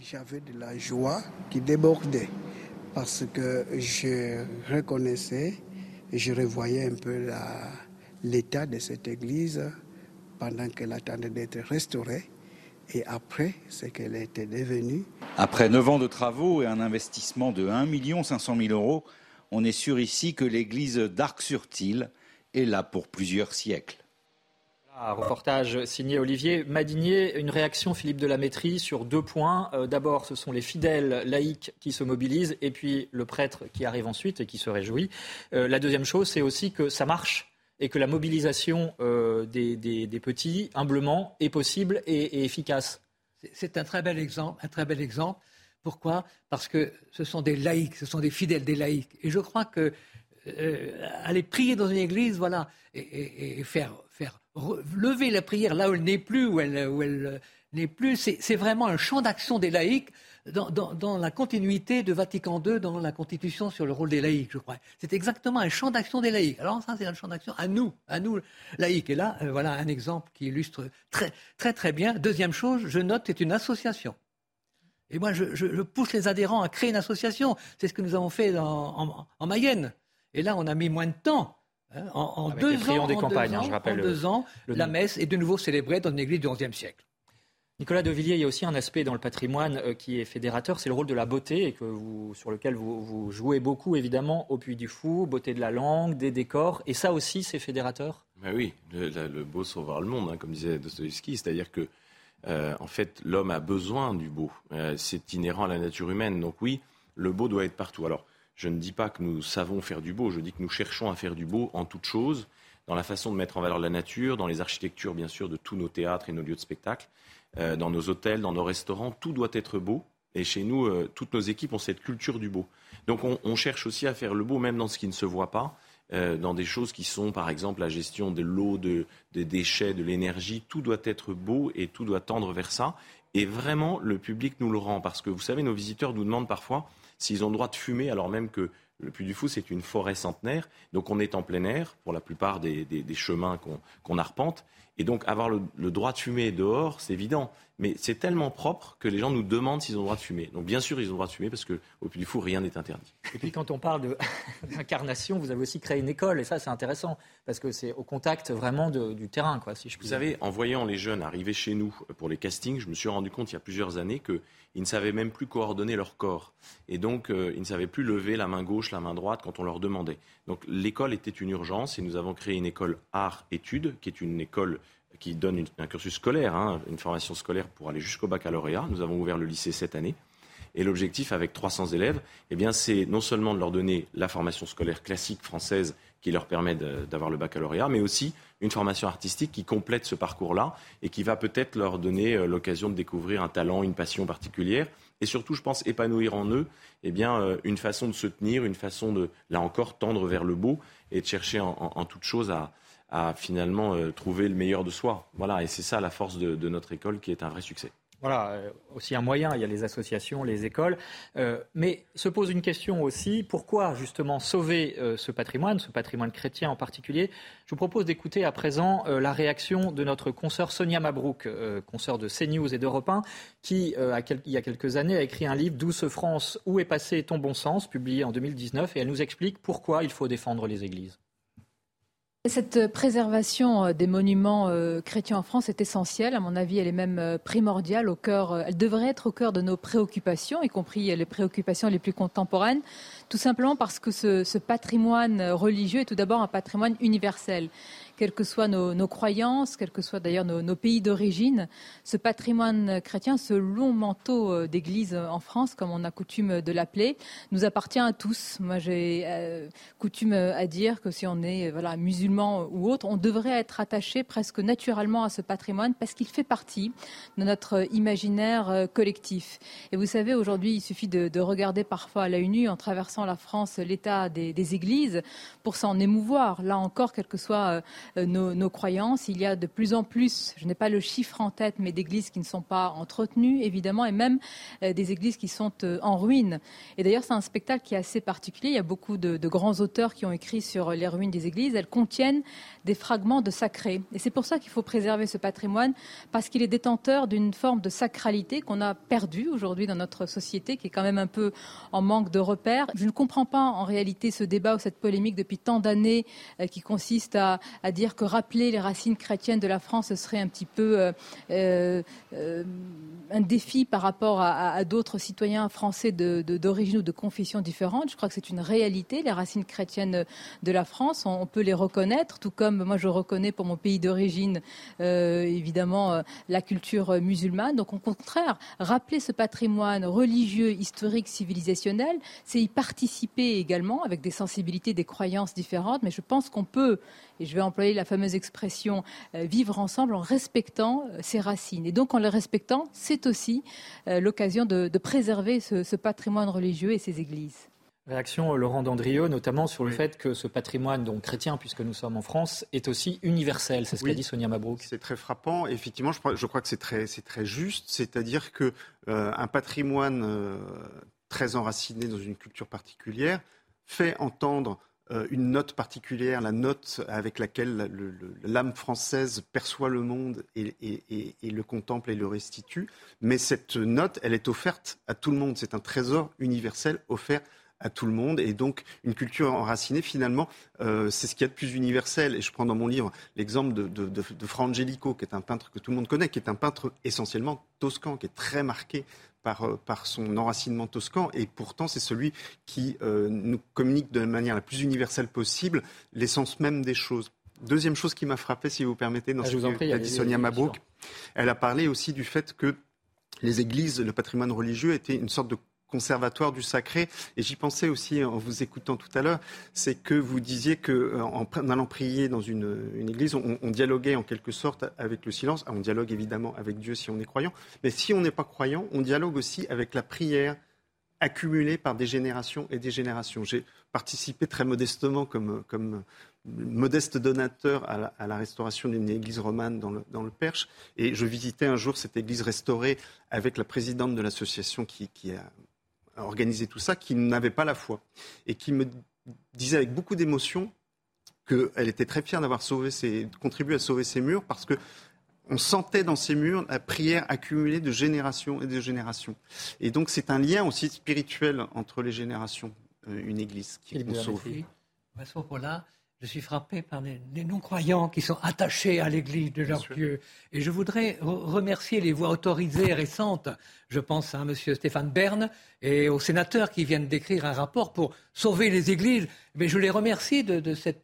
j'avais de la joie qui débordait parce que je reconnaissais je revoyais un peu l'état de cette église pendant qu'elle attendait d'être restaurée et après ce qu'elle était devenue. Après neuf ans de travaux et un investissement de 1 500 000 euros, on est sûr ici que l'église d'Arc-sur-Tille est là pour plusieurs siècles. Un reportage signé Olivier Madinier. Une réaction, Philippe de la Métrie, sur deux points. Euh, d'abord, ce sont les fidèles laïcs qui se mobilisent et puis le prêtre qui arrive ensuite et qui se réjouit. Euh, la deuxième chose, c'est aussi que ça marche et que la mobilisation euh, des, petits, humblement, est possible et, efficace. C'est un très bel exemple. Un très bel exemple. Pourquoi? Parce que ce sont des laïcs, ce sont des fidèles des laïcs. Et je crois que aller prier dans une église, voilà, et, faire lever la prière là où elle n'est plus, où elle, elle n'est plus, c'est vraiment un champ d'action des laïcs dans, la continuité de Vatican II dans la Constitution sur le rôle des laïcs, je crois. C'est exactement un champ d'action des laïcs. Alors ça, c'est un champ d'action à nous, à nous laïcs. Et là, euh, voilà un exemple qui illustre très, très, très bien. Deuxième chose, je note, c'est une association. Et moi, je, pousse les adhérents à créer une association. C'est ce que nous avons fait en, Mayenne. Et là, on a mis moins de temps. Hein. en, deux ans, des campagnes, hein, je rappelle en deux ans, la messe est de nouveau célébrée dans une église du XIe siècle. Nicolas de Villiers, il y a aussi un aspect dans le patrimoine euh, qui est fédérateur, c'est le rôle de la beauté, et que vous, sur lequel vous, jouez beaucoup, évidemment, au Puy du Fou, beauté de la langue, des décors, et ça aussi, c'est fédérateur? Ben Oui, le, beau sauvera le monde, hein, comme disait Dostoevsky, c'est-à-dire que, euh, en fait, l'homme a besoin du beau. Euh, c'est inhérent à la nature humaine, donc oui, le beau doit être partout. Alors, je ne dis pas que nous savons faire du beau, je dis que nous cherchons à faire du beau en toute chose, dans la façon de mettre en valeur la nature, dans les architectures, bien sûr, de tous nos théâtres et nos lieux de spectacle. Euh, dans nos hôtels, dans nos restaurants, tout doit être beau. Et chez nous, euh, toutes nos équipes ont cette culture du beau. Donc on, cherche aussi à faire le beau, même dans ce qui ne se voit pas, euh, dans des choses qui sont, par exemple, la gestion de l'eau, des déchets, de l'énergie. Tout doit être beau et tout doit tendre vers ça. Et vraiment, le public nous le rend. Parce que vous savez, nos visiteurs nous demandent parfois s'ils ont le droit de fumer, alors même que le Puy du Fou, c'est une forêt centenaire. Donc on est en plein air pour la plupart des, chemins qu'on arpente. Et donc avoir le, droit de fumer dehors, c'est évident. Mais c'est tellement propre que les gens nous demandent s'ils ont le droit de fumer. Donc bien sûr, ils ont le droit de fumer parce qu'au Puy du Fou, rien n'est interdit. Et puis quand on parle *laughs* d'incarnation, vous avez aussi créé une école. Et ça, c'est intéressant parce que c'est au contact vraiment du terrain, quoi, si je Vous savez, en voyant les jeunes arriver chez nous pour les castings, je me suis rendu compte il y a plusieurs années qu'ils ne savaient même plus coordonner leur corps. Et donc, euh, ils ne savaient plus lever la main gauche, la main droite quand on leur demandait. Donc l'école était une urgence et nous avons créé une école art-études qui est une école qui donne un cursus scolaire, hein, une formation scolaire pour aller jusqu'au baccalauréat. Nous avons ouvert le lycée cette année. Et l'objectif avec 300 élèves, eh bien, c'est non seulement de leur donner la formation scolaire classique française qui leur permet d'avoir le baccalauréat, mais aussi une formation artistique qui complète ce parcours-là et qui va peut-être leur donner euh, l'occasion de découvrir un talent, une passion particulière et surtout, je pense, épanouir en eux eh bien, euh, une façon de se tenir, une façon de, là encore, tendre vers le beau et de chercher en, toute chose à, finalement euh, trouver le meilleur de soi. Voilà, et c'est ça la force de notre école qui est un vrai succès. Voilà, euh, aussi un moyen, il y a les associations, les écoles. Euh, mais se pose une question aussi, pourquoi justement sauver euh, ce patrimoine, ce patrimoine chrétien en particulier? Je vous propose d'écouter à présent la réaction de notre consoeur Sonia Mabrouk, consoeur de CNews et d'Europe 1, qui, il y a quelques années, a écrit un livre, Douce France, où est passé ton bon sens, publié en 2019, et elle nous explique pourquoi il faut défendre les églises. Cette préservation euh, des monuments euh, chrétiens en France est essentielle. À mon avis, elle est même euh, primordiale au cœur, elle devrait être au cœur de nos préoccupations, y compris les préoccupations les plus contemporaines, tout simplement parce que ce, ce patrimoine religieux est tout d'abord un patrimoine universel quelles que soient nos, croyances, quels que soient d'ailleurs nos, pays d'origine, ce patrimoine chrétien, ce long manteau euh, d'église en France, comme on a coutume de l'appeler, nous appartient à tous. Moi, j'ai euh, coutume à dire que si on est voilà, musulman ou autre, on devrait être attaché presque naturellement à ce patrimoine parce qu'il fait partie de notre imaginaire euh, collectif. Et vous savez, aujourd'hui, il suffit de, regarder parfois à la nue, en traversant la France, l'état des, des, églises pour s'en émouvoir. Là encore, quel que soit euh, nos, croyances. Il y a de plus en plus, je n'ai pas le chiffre en tête, mais d'églises qui ne sont pas entretenues, évidemment, et même euh, des églises qui sont euh, en ruine. Et d'ailleurs, c'est un spectacle qui est assez particulier. Il y a beaucoup de, grands auteurs qui ont écrit sur les ruines des églises. Elles contiennent des fragments de sacré. Et c'est pour ça qu'il faut préserver ce patrimoine, parce qu'il est détenteur d'une forme de sacralité qu'on a perdue aujourd'hui dans notre société, qui est quand même un peu en manque de repères. Je ne comprends pas en réalité ce débat ou cette polémique depuis tant d'années qui consiste à, à dire que rappeler les racines chrétiennes de la France, ce serait un petit peu euh, euh, euh, un défi par rapport à, d'autres citoyens français d'origine ou de confession différente. Je crois que c'est une réalité, les racines chrétiennes de la France. On, peut les reconnaître, tout comme moi je reconnais pour mon pays d'origine, évidemment, la culture musulmane. Donc au contraire, rappeler ce patrimoine religieux, historique, civilisationnel, c'est y participer également avec des sensibilités, des croyances différentes. Mais je pense qu'on peut, et je vais employer la fameuse expression euh, vivre ensemble en respectant euh, ses racines. Et donc en les respectant, c'est aussi euh, l'occasion de, préserver ce, patrimoine religieux et ses églises. Réaction Laurent Dandrieux, notamment sur le fait que ce patrimoine, donc chrétien, puisque nous sommes en France, est aussi universel. C'est ce qu'a dit Sonia Mabrouk. C'est très frappant. Effectivement, je crois, je crois que c'est très, très juste. C'est-à-dire que euh, un patrimoine euh, très enraciné dans une culture particulière fait entendre euh, une note particulière, la note avec laquelle l'âme française perçoit le monde et, le contemple et le restitue. Mais cette note, elle est offerte à tout le monde. C'est un trésor universel offert à tout le monde. Et donc, une culture enracinée, finalement, euh, c'est ce qu'il y a de plus universel. Et je prends dans mon livre l'exemple de, de, de, de Fra Angelico, qui est un peintre que tout le monde connaît, qui est un peintre essentiellement toscan, qui est très marqué par, euh, par, son enracinement toscan, et pourtant c'est celui qui euh, nous communique de la manière la plus universelle possible l'essence même des choses. Deuxième chose qui m'a frappé, si vous permettez, dans ah, ce que a dit Sonia Mabrouk, elle a parlé aussi du fait que les églises, le patrimoine religieux était une sorte de conservatoire du sacré. Et j'y pensais aussi en vous écoutant tout à l'heure, c'est que vous disiez qu'en euh, en allant prier dans une, église, on, dialoguait en quelque sorte avec le silence. Ah, on dialogue évidemment avec Dieu si on est croyant, mais si on n'est pas croyant, on dialogue aussi avec la prière accumulée par des générations et des générations. J'ai participé très modestement comme, modeste donateur à la, restauration d'une église romane dans le, Perche. Et je visitais un jour cette église restaurée avec la présidente de l'association qui, a organiser tout ça, qui n'avait pas la foi et qui me disait avec beaucoup d'émotion qu'elle était très fière d'avoir sauvé ses, contribué à sauver ses murs parce que on sentait dans ces murs la prière accumulée de générations et de générations. Et donc c'est un lien aussi spirituel entre les générations, euh, une église qui est sauve. Je suis frappé par les, non-croyants qui sont attachés à l'Église de leur Dieu. Et je voudrais remercier les voix autorisées récentes. Je pense à M. Stéphane Bern et aux sénateurs qui viennent d'écrire un rapport pour sauver les églises. Mais je les remercie de cette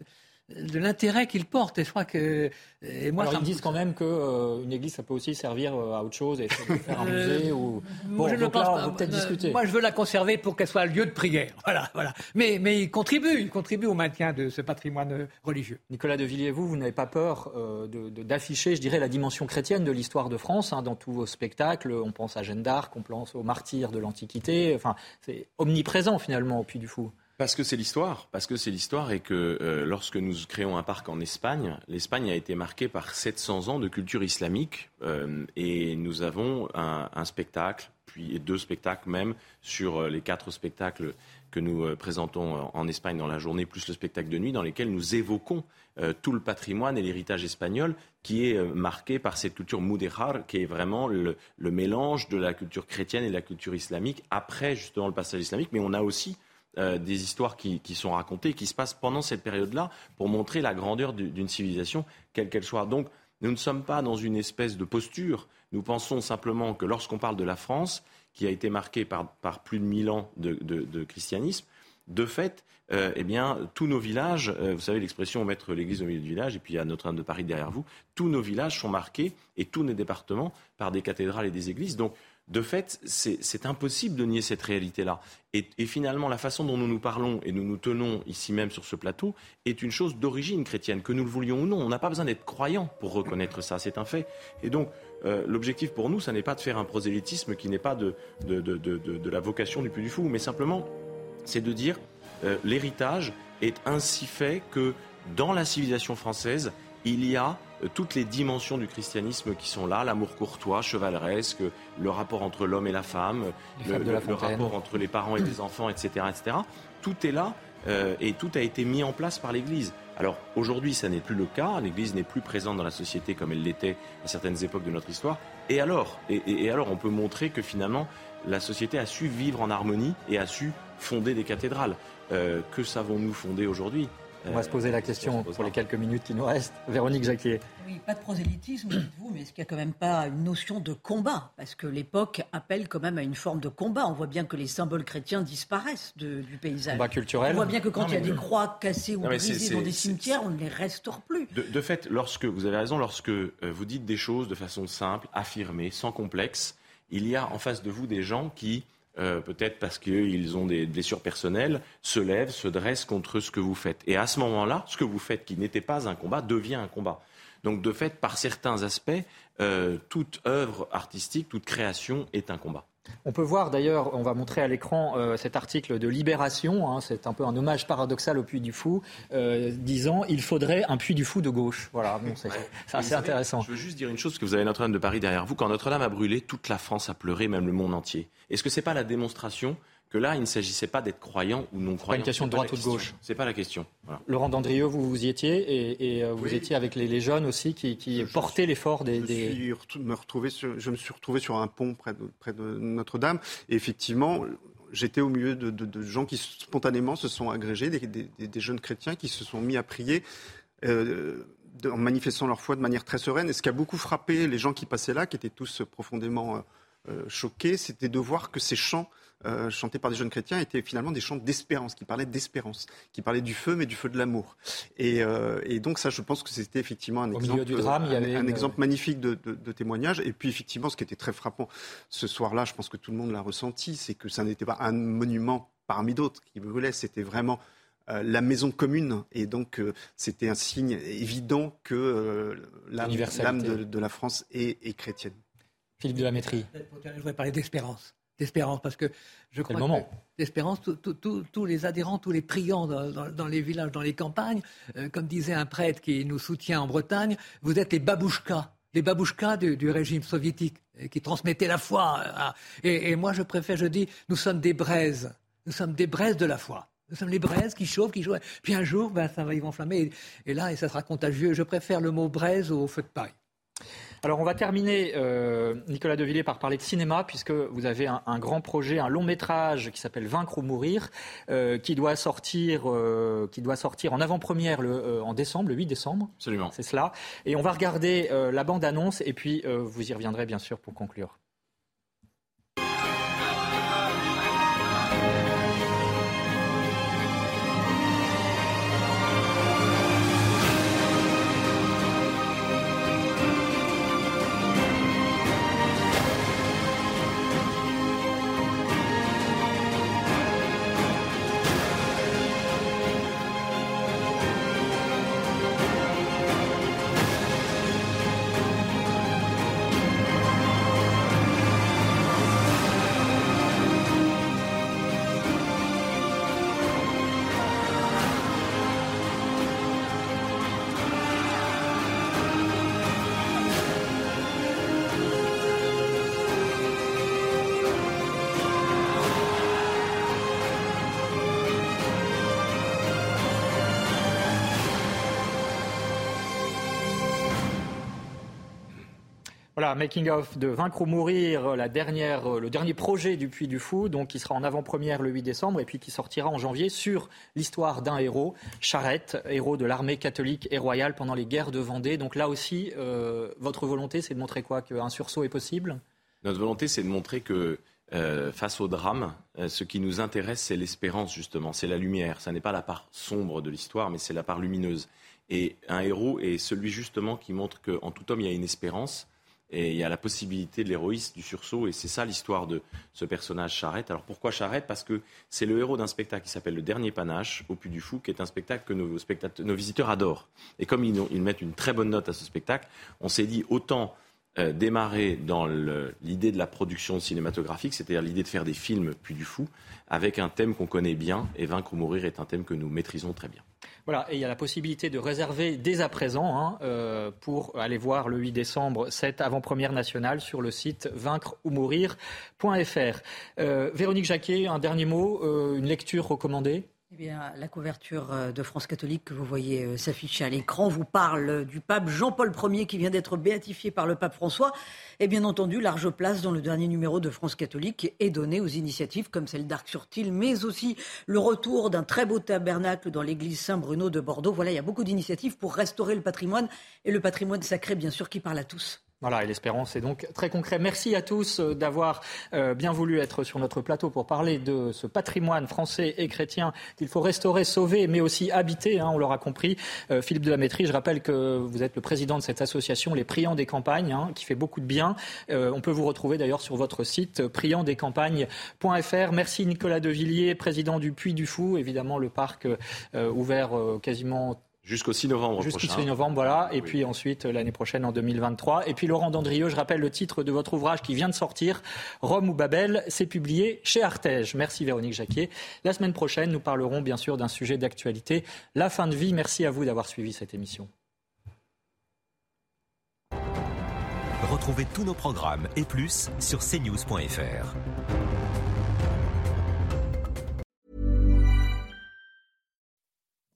de l'intérêt qu'il porte. Et je crois que. Et moi, Alors, ils disent quand même qu'une euh, église, ça peut aussi servir euh, à autre chose et faire un euh, musée. Ou... Bon, je ne pense pas. peut-être discuter. Moi, je veux la conserver pour qu'elle soit un lieu de prière. *laughs* Voilà, voilà. Mais, mais il contribue, il contribue au maintien de ce patrimoine religieux. Nicolas de Villiers, vous, vous n'avez pas peur d'afficher, je dirais, la dimension chrétienne de l'histoire de France hein, dans tous vos spectacles. On pense à Jeanne d'Arc, on pense aux martyrs de l'Antiquité. Enfin, c'est omniprésent finalement au Puy du Fou. Parce que c'est l'histoire, parce que c'est l'histoire et que euh, lorsque nous créons un parc en Espagne, l'Espagne a été marquée par 700 ans de culture islamique euh, et nous avons un, spectacle, puis deux spectacles même sur euh, les quatre spectacles que nous présentons en Espagne dans la journée, plus le spectacle de nuit, dans lesquels nous évoquons tout le patrimoine et l'héritage espagnol qui est marqué par cette culture mudéjar, qui est vraiment le, le mélange de la culture chrétienne et de la culture islamique après justement le passage islamique, mais on a aussi euh, des histoires qui, sont racontées, qui se passent pendant cette période-là, pour montrer la grandeur d'une civilisation, quelle qu'elle soit. Donc, nous ne sommes pas dans une espèce de posture. Nous pensons simplement que lorsqu'on parle de la France, qui a été marquée par, plus de mille ans de, christianisme, de fait, euh, eh bien, tous nos villages, euh, vous savez l'expression mettre l'église au milieu du village, et puis il y a Notre-Dame de Paris derrière vous, tous nos villages sont marqués, et tous nos départements, par des cathédrales et des églises. Donc, de fait, c'est impossible de nier cette réalité-là. Et, finalement, la façon dont nous nous parlons et nous nous tenons ici même sur ce plateau est une chose d'origine chrétienne, que nous le voulions ou non. On n'a pas besoin d'être croyant pour reconnaître ça, c'est un fait. Et donc, euh, l'objectif pour nous, ça n'est pas de faire un prosélytisme qui n'est pas de, la vocation du plus du Fou, mais simplement, c'est de dire euh, l'héritage est ainsi fait que dans la civilisation française, il y a toutes les dimensions du christianisme qui sont là, l'amour courtois, chevaleresque, le rapport entre l'homme et la femme, le, rapport entre les parents et les enfants, etc., etc. Tout est là euh, et tout a été mis en place par l'Église. Alors aujourd'hui, ça n'est plus le cas. L'Église n'est plus présente dans la société comme elle l'était à certaines époques de notre histoire. Et alors et, alors, on peut montrer que finalement, la société a su vivre en harmonie et a su fonder des cathédrales. Euh, que savons-nous fonder aujourd'hui? On va se poser la question pour les quelques minutes qui nous restent. Véronique Jacquier. Oui, pas de prosélytisme, dites-vous, mais est-ce qu'il n'y a quand même pas une notion de combat? Parce que l'époque appelle quand même à une forme de combat. On voit bien que les symboles chrétiens disparaissent du paysage. Combat culturel. On voit bien que quand il y a des croix cassées ou brisées dans des cimetières, on ne les restaure plus. De, fait, lorsque vous avez raison, lorsque euh, vous dites des choses de façon simple, affirmée, sans complexe, il y a en face de vous des gens qui euh, peut-être parce qu'ils ont des blessures personnelles, se lèvent, se dressent contre ce que vous faites. Et à ce moment-là, ce que vous faites, qui n'était pas un combat, devient un combat. Donc de fait, par certains aspects, euh, toute œuvre artistique, toute création est un combat. On peut voir d'ailleurs, on va montrer à l'écran euh, cet article de Libération, hein, c'est un peu un hommage paradoxal au Puy du Fou, euh, disant il faudrait un Puy du Fou de gauche. Voilà, bon, c'est assez intéressant. Je veux juste dire une chose, parce que vous avez Notre-Dame de Paris derrière vous. Quand Notre-Dame a brûlé, toute la France a pleuré, même le monde entier. Est-ce que ce n'est pas la démonstration que là, il ne s'agissait pas d'être croyant ou non croyant. Pas une question de droite ou de gauche. C'est pas la question. Laurent Dandrieux, vous, vous y étiez et, euh, vous étiez avec les, jeunes aussi qui, portaient l'effort des. Je, me retrouvé je me suis retrouvé sur un pont près de, près de Notre-Dame et effectivement, j'étais au milieu de, gens qui spontanément se sont agrégés, des, jeunes chrétiens qui se sont mis à prier. Euh, en manifestant leur foi de manière très sereine. Et ce qui a beaucoup frappé les gens qui passaient là, qui étaient tous profondément euh, choqués, c'était de voir que ces chants euh, chantés par des jeunes chrétiens étaient finalement des chants d'espérance, qui parlaient d'espérance, qui parlaient du feu, mais du feu de l'amour. Et, euh, donc ça, je pense que c'était effectivement un exemple, du drame, un, un exemple magnifique de, témoignage. Et puis effectivement, ce qui était très frappant ce soir-là, je pense que tout le monde l'a ressenti, c'est que ça n'était pas un monument parmi d'autres qui brûlait, c'était vraiment euh, la maison commune. Et donc, c'était un signe évident que l'âme de, la France est, chrétienne. Philippe de la Métrie. Je voudrais parler d'espérance d'espérance, parce que je crois que d'espérance, tous les adhérents, tous les priants dans, les villages, dans les campagnes, euh, comme disait un prêtre qui nous soutient en Bretagne, vous êtes les babouchkas, les babouchkas du, régime soviétique, euh, qui transmettaient la foi. Euh, et, moi, je préfère, je dis, nous sommes des braises, nous sommes des braises de la foi. Nous sommes les braises qui chauffent, qui chauffent. Puis un jour, ben, ça va, y enflammer. Et, et là, et ça sera contagieux. Je préfère le mot braise au feu de paille. Alors on va terminer, euh, Nicolas Devilliers, par parler de cinéma, puisque vous avez un, grand projet, un long métrage qui s'appelle Vaincre ou mourir, euh, qui, doit sortir, euh, qui doit sortir en avant-première en décembre, le 8 décembre. Absolument. C'est cela. Et on va regarder la bande-annonce, et puis vous y reviendrez bien sûr pour conclure. Making of de Vaincre ou mourir, la dernière, euh, le dernier projet du Puy du Fou, donc qui sera en avant-première le 8 décembre et puis qui sortira en janvier sur l'histoire d'un héros, Charette, héros de l'armée catholique et royale pendant les guerres de Vendée. Donc là aussi, euh, votre volonté, c'est de montrer quoi? Qu'un sursaut est possible? Notre volonté, c'est de montrer que euh, face au drame, ce qui nous intéresse, c'est l'espérance, justement, c'est la lumière. Ça n'est pas la part sombre de l'histoire, mais c'est la part lumineuse. Et un héros est celui, justement, qui montre qu'en tout homme, il y a une espérance et il y a la possibilité de l'héroïsme, du sursaut, et c'est ça l'histoire de ce personnage Charrette. Alors pourquoi Charrette Parce que c'est le héros d'un spectacle qui s'appelle Le Dernier Panache, au Puy du Fou, qui est un spectacle que nos, nos visiteurs adorent. Et comme ils, mettent une très bonne note à ce spectacle, on s'est dit autant euh, démarrer dans l'idée de la production cinématographique, c'est-à-dire l'idée de faire des films Puy du Fou, avec un thème qu'on connaît bien, et Vaincre ou mourir est un thème que nous maîtrisons très bien. Voilà, et il y a la possibilité de réserver dès à présent hein, euh, pour aller voir le 8 décembre cette avant-première nationale sur le site vaincre ou mourir.fr. Euh, Véronique Jacquet, un dernier mot, euh, une lecture recommandée? Eh bien, la couverture de France catholique que vous voyez s'afficher à l'écran vous parle du pape Jean-Paul Ier qui vient d'être béatifié par le pape François. Et bien entendu, large place dans le dernier numéro de France catholique est donnée aux initiatives comme celle d'Arc-sur-Tille, mais aussi le retour d'un très beau tabernacle dans l'église Saint-Bruno de Bordeaux. Voilà, il y a beaucoup d'initiatives pour restaurer le patrimoine et le patrimoine sacré, bien sûr, qui parle à tous. Voilà, et l'espérance est donc très concret. Merci à tous euh, d'avoir euh, bien voulu être sur notre plateau pour parler de ce patrimoine français et chrétien qu'il faut restaurer, sauver, mais aussi habiter, hein, on l'aura compris. Euh, Philippe de la Métrie, je rappelle que vous êtes le président de cette association, les Priants des Campagnes, hein, qui fait beaucoup de bien. on peut vous retrouver d'ailleurs sur votre site priantsdescampagnes.fr. Merci Nicolas Devilliers, président du Puy du Fou, évidemment le parc ouvert quasiment Jusqu'au 6 novembre Jusqu'au prochain. 6 novembre, voilà. Et puis ensuite, euh, l'année prochaine, en 2023. Et puis, Laurent Dandrieux, je rappelle le titre de votre ouvrage qui vient de sortir, Rome ou Babel. C'est publié chez Artege. Merci, Véronique Jacquier. La semaine prochaine, nous parlerons bien sûr d'un sujet d'actualité, la fin de vie. Merci à vous d'avoir suivi cette émission. Retrouvez tous nos programmes et plus sur cnews.fr.